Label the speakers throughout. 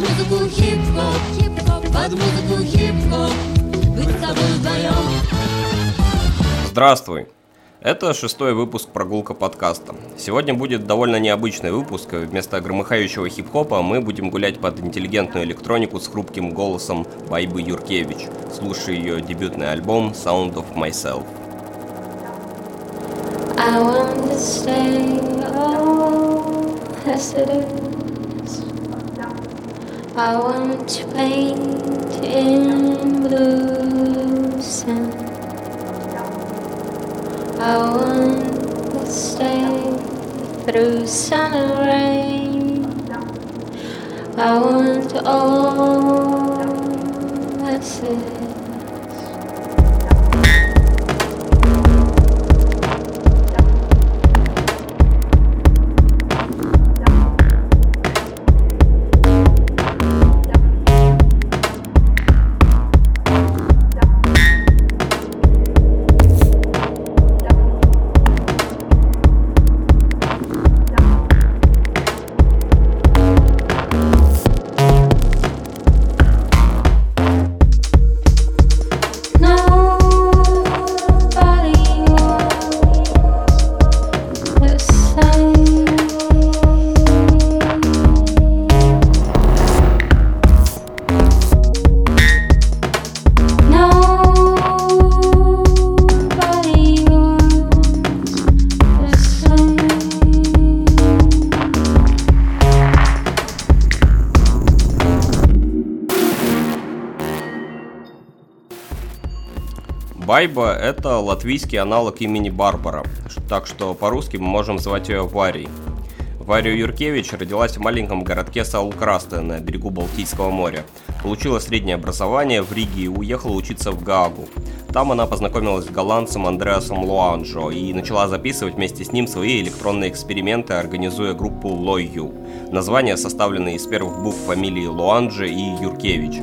Speaker 1: музыку хип-хоп, под музыку хип-хоп, быть с тобой вдвоем.
Speaker 2: Здравствуй! Это шестой выпуск прогулка подкаста. Сегодня будет довольно необычный выпуск. Вместо громыхающего хип-хопа мы будем гулять под интеллигентную электронику с хрупким голосом Байбы Юркевич, слушая ее дебютный альбом Sound of Myself.
Speaker 3: I want to stay it is. I want to paint in blue sand. I want to stay through sun and rain. I want all as it
Speaker 2: Байба – это латвийский аналог имени Барбара, так что по-русски мы можем звать ее Варей. Варя Юркевич родилась в маленьком городке Саулкрасте на берегу Балтийского моря. Получила среднее образование в Риге и уехала учиться в Гаагу. Там она познакомилась с голландцем Андреасом Луанджо и начала записывать вместе с ним свои электронные эксперименты, организуя группу Лойю. Название составлено из первых букв фамилии Луанджи и Юркевич.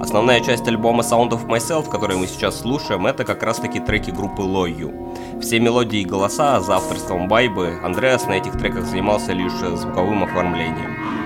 Speaker 2: Основная часть альбома Sound of Myself, который мы сейчас слушаем, это как раз таки треки группы Лою. Все мелодии и голоса за авторством Байбы, Андреас на этих треках занимался лишь звуковым оформлением.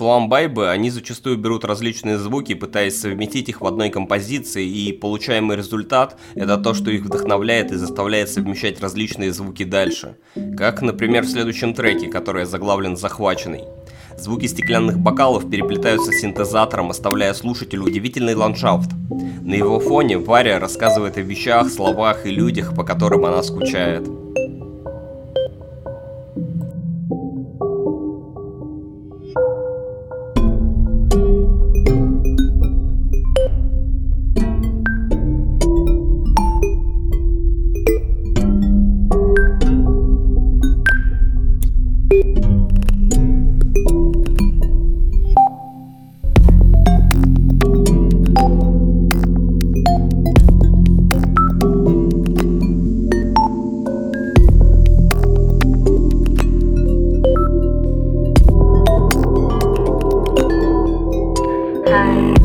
Speaker 2: Словам Байбы, они зачастую берут различные звуки, пытаясь совместить их в одной композиции, и получаемый результат – это то, что их вдохновляет и заставляет совмещать различные звуки дальше. Как, например, в следующем треке, который заглавлен «Захваченный». Звуки стеклянных бокалов переплетаются с синтезатором, оставляя слушателю удивительный ландшафт. На его фоне Варя рассказывает о вещах, словах и людях, по которым она скучает.
Speaker 3: 开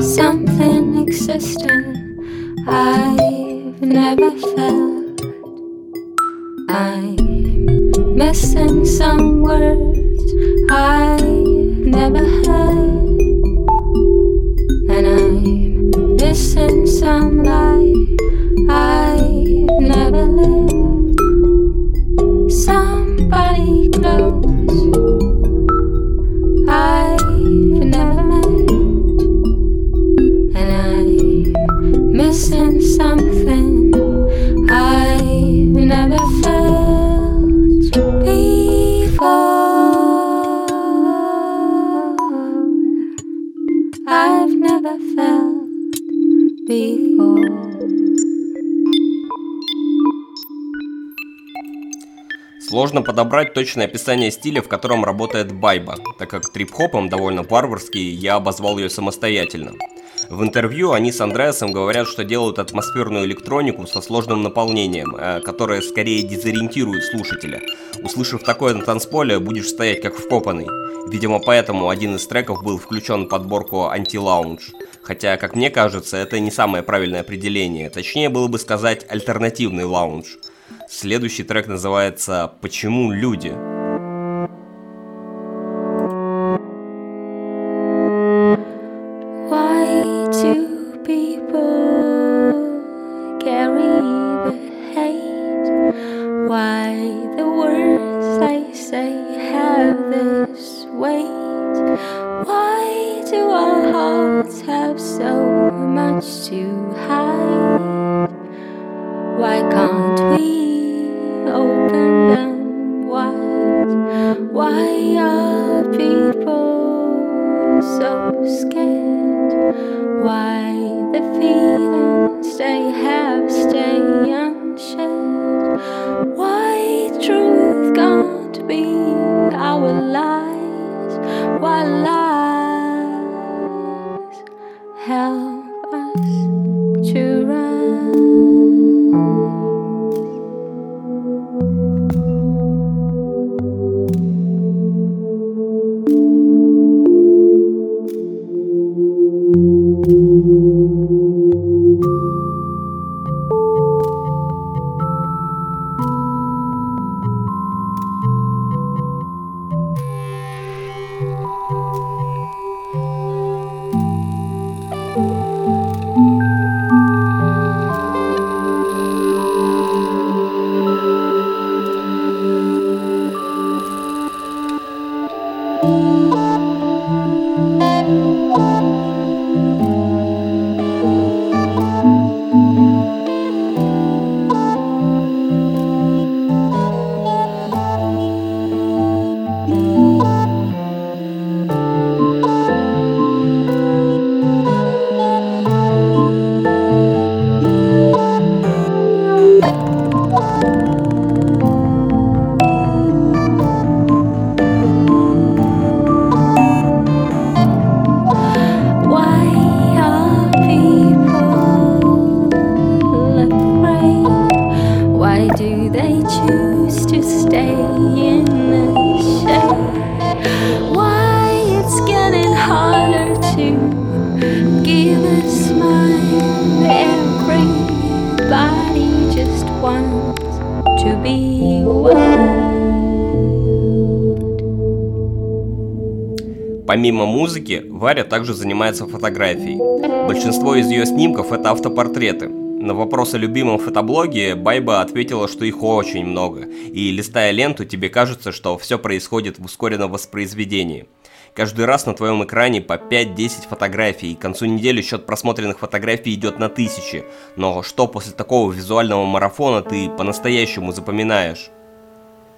Speaker 3: something existing I've never felt. I'm missing some words I've never heard, and I'm missing some life I've never felt before.
Speaker 2: Сложно подобрать точное описание стиля, в котором работает Байба, так как трип-хопом довольно варварский, я обозвал ее самостоятельно. В интервью они с Андреасом говорят, что делают атмосферную электронику со сложным наполнением, э, которое скорее дезориентирует слушателя. Услышав такое на танцполе, будешь стоять как вкопанный. Видимо, поэтому один из треков был включен в подборку анти-лаунж. Хотя, как мне кажется, это не самое правильное определение. Точнее было бы сказать альтернативный лаунж. Следующий трек называется «Почему люди?».
Speaker 3: To be our lies while I
Speaker 2: Помимо музыки, Варя также занимается фотографией. Большинство из ее снимков это автопортреты. На вопрос о любимом фотоблоге Байба ответила, что их очень много, и листая ленту, тебе кажется, что все происходит в ускоренном воспроизведении. Каждый раз на твоем экране по 5-10 фотографий, и к концу недели счет просмотренных фотографий идет на тысячи. Но что после такого визуального марафона ты по-настоящему запоминаешь?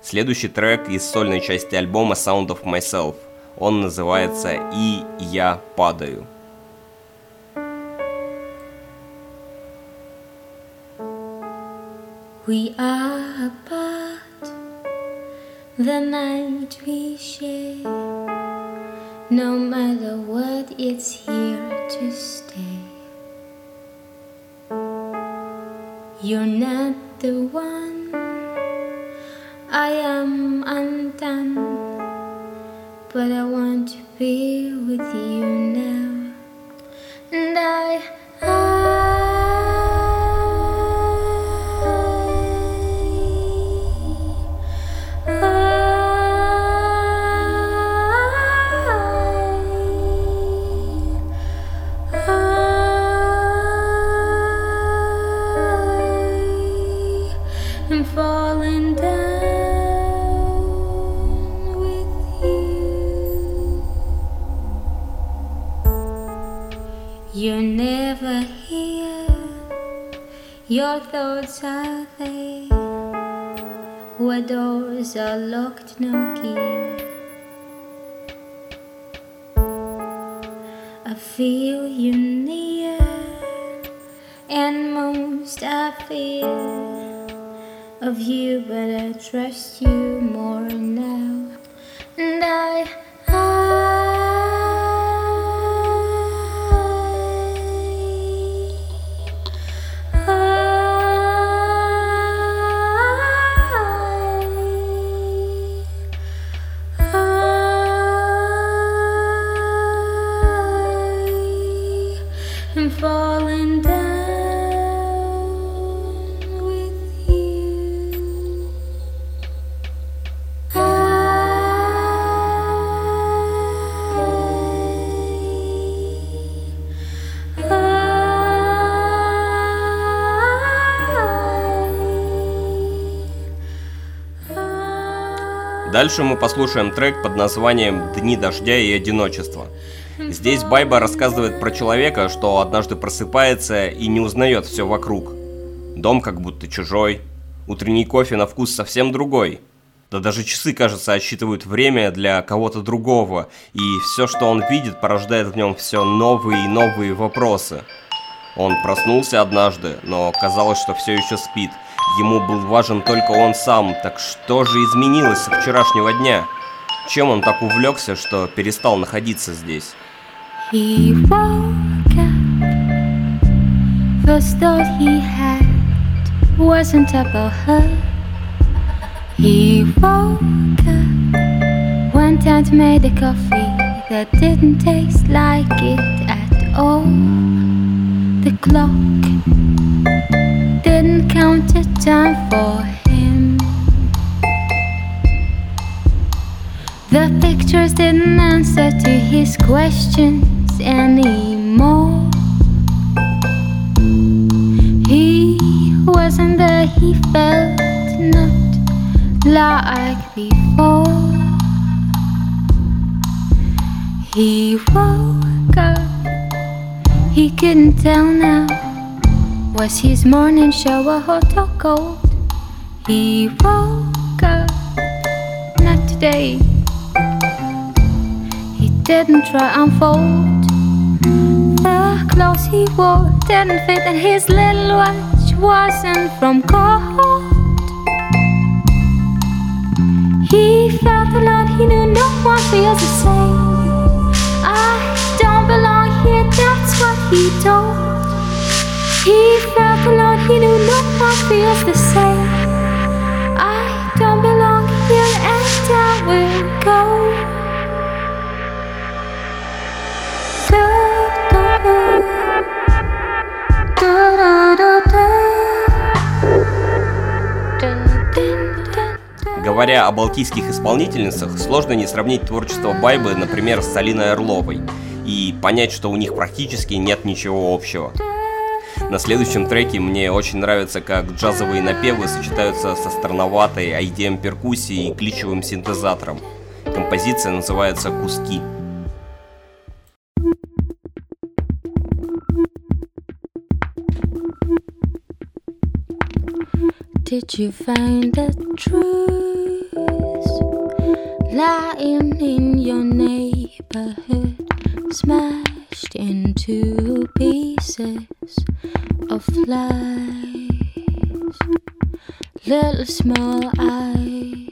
Speaker 2: Следующий трек из сольной части альбома Sound of Myself – он называется «И я падаю».
Speaker 3: We are apart, the night we share. No matter what, it's here to stay. You're not the one, I am undone but I want to be with you now. And I, your thoughts are there. Where doors are locked, no key. I feel you near, and most I fear of you, but I trust you more now. And I,
Speaker 2: Дальше мы послушаем трек под названием «Дни дождя и одиночества». Здесь Байба рассказывает про человека, что однажды просыпается и не узнает все вокруг. Дом как будто чужой, утренний кофе на вкус совсем другой. Да даже часы, кажется, отсчитывают время для кого-то другого, и все, что он видит, порождает в нем все новые и новые вопросы. Он проснулся однажды, но казалось, что все еще спит. Ему был важен только он сам, так что же изменилось со вчерашнего дня? Чем он так увлекся, что перестал находиться здесь?
Speaker 3: He woke up. The clock didn't count the time for him. The pictures didn't answer to his questions anymore. He wasn't there, he felt not like before. He woke up, he couldn't tell now. Was his morning shower hot or cold? He woke up, not today. He didn't try unfold. The clothes he wore didn't fit, and his little watch wasn't from gold. He felt alone, he knew no one feels the same.
Speaker 2: Говоря о балтийских исполнительницах, сложно не сравнить творчество Байбы, например, с Алиной Орловой, и понять, что у них практически нет ничего общего. На следующем треке мне очень нравится, как джазовые напевы сочетаются со странноватой IDM перкуссией и кличевым синтезатором. Композиция называется «Куски».
Speaker 3: Did you find the truth lying in your neighborhood, smashed into pieces of lies? Little small eyes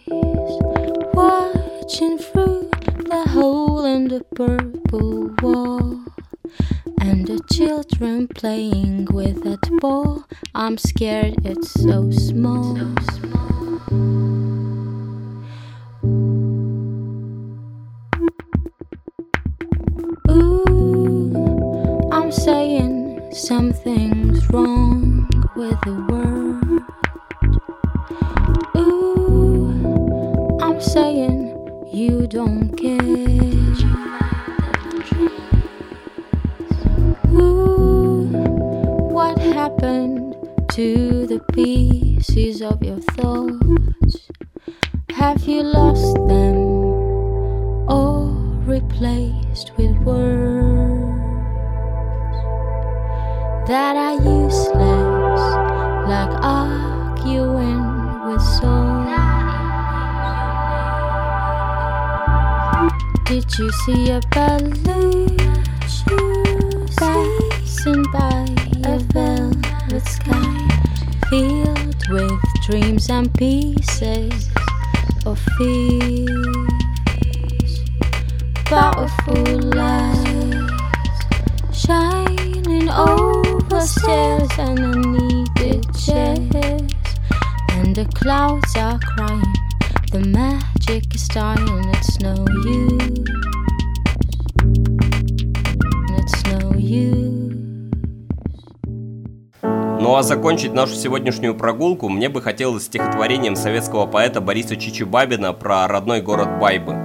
Speaker 3: watching through the hole in the purple wall. And the children playing with that ball. I'm scared it's so small. Ooh, something's wrong with the world. See a balloon passing by a velvet sky filled with dreams and pieces of fears? Powerful lights shining over stairs and unneeded chairs, and the clouds are
Speaker 2: закончить нашу сегодняшнюю прогулку мне бы хотелось стихотворением советского поэта Бориса Чичибабина про родной город Байбы.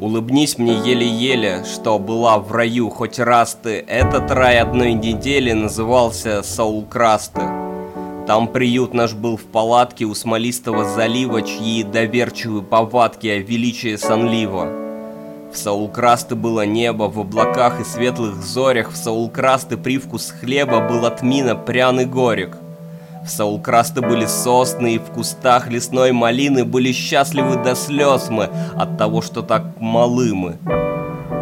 Speaker 2: Улыбнись мне еле-еле, что была в раю хоть раз ты. Этот рай одной недели назывался Саулкрасты. Там приют наш был в палатке у смолистого залива, чьи доверчивые повадки о величии сонлива. В Саулкрасты было небо, в облаках и светлых зорях, в Саулкрасты привкус хлеба был от мина пряный горек. В Саулкрасты были сосны, и в кустах лесной малины были счастливы до слез мы от того, что так малы мы.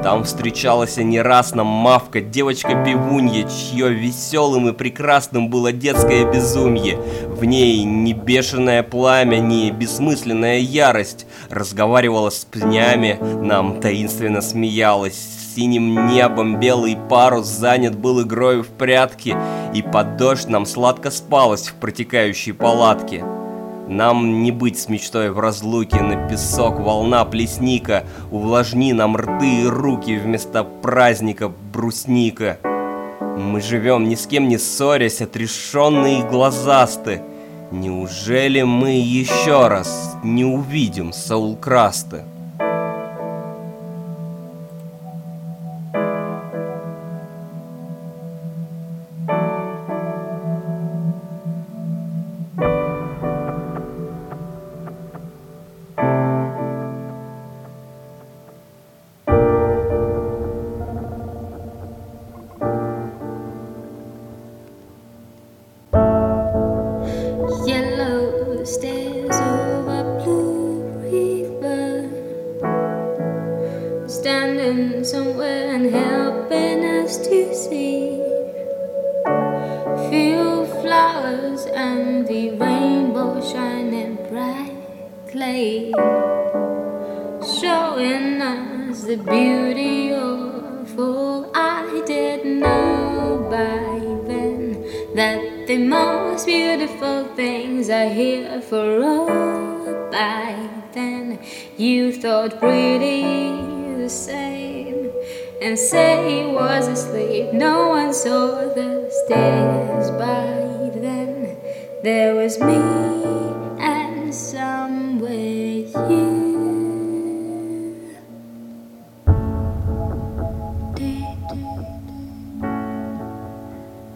Speaker 2: Там встречалась не раз нам мавка, девочка-пивунья, чье веселым и прекрасным было детское безумье. В ней не бешеное пламя, не бессмысленная ярость. Разговаривала с пнями, нам таинственно смеялась. Синим небом белый парус занят был игрой в прятки, и под дождь нам сладко спалось в протекающей палатке. Нам не быть с мечтой в разлуке На песок волна плесника. Увлажни нам рты и руки Вместо праздника брусника. Мы живем ни с кем не ссорясь Отрешенные и глазасты. Неужели мы еще раз Не увидим Саулкрасты?
Speaker 3: Showing us the beauty of all I didn't know by then. That the most beautiful things are here for all by then. You thought pretty the same, and say he was asleep. No one saw the stairs by then. There was me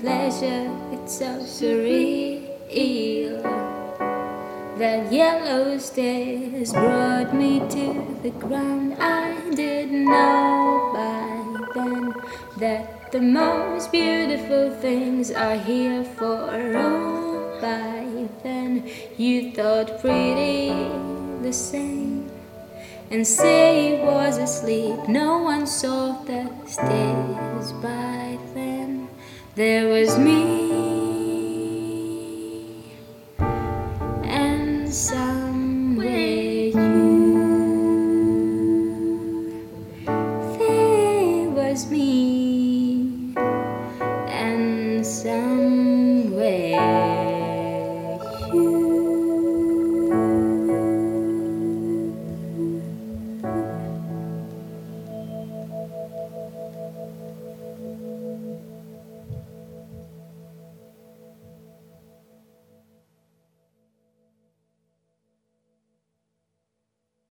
Speaker 3: Pleasure. It's so surreal. That yellow stairs brought me to the ground. I didn't know by then that the most beautiful things are here for all. By then, you thought pretty the same. And say he was asleep, no one saw the stairs by then. There was me.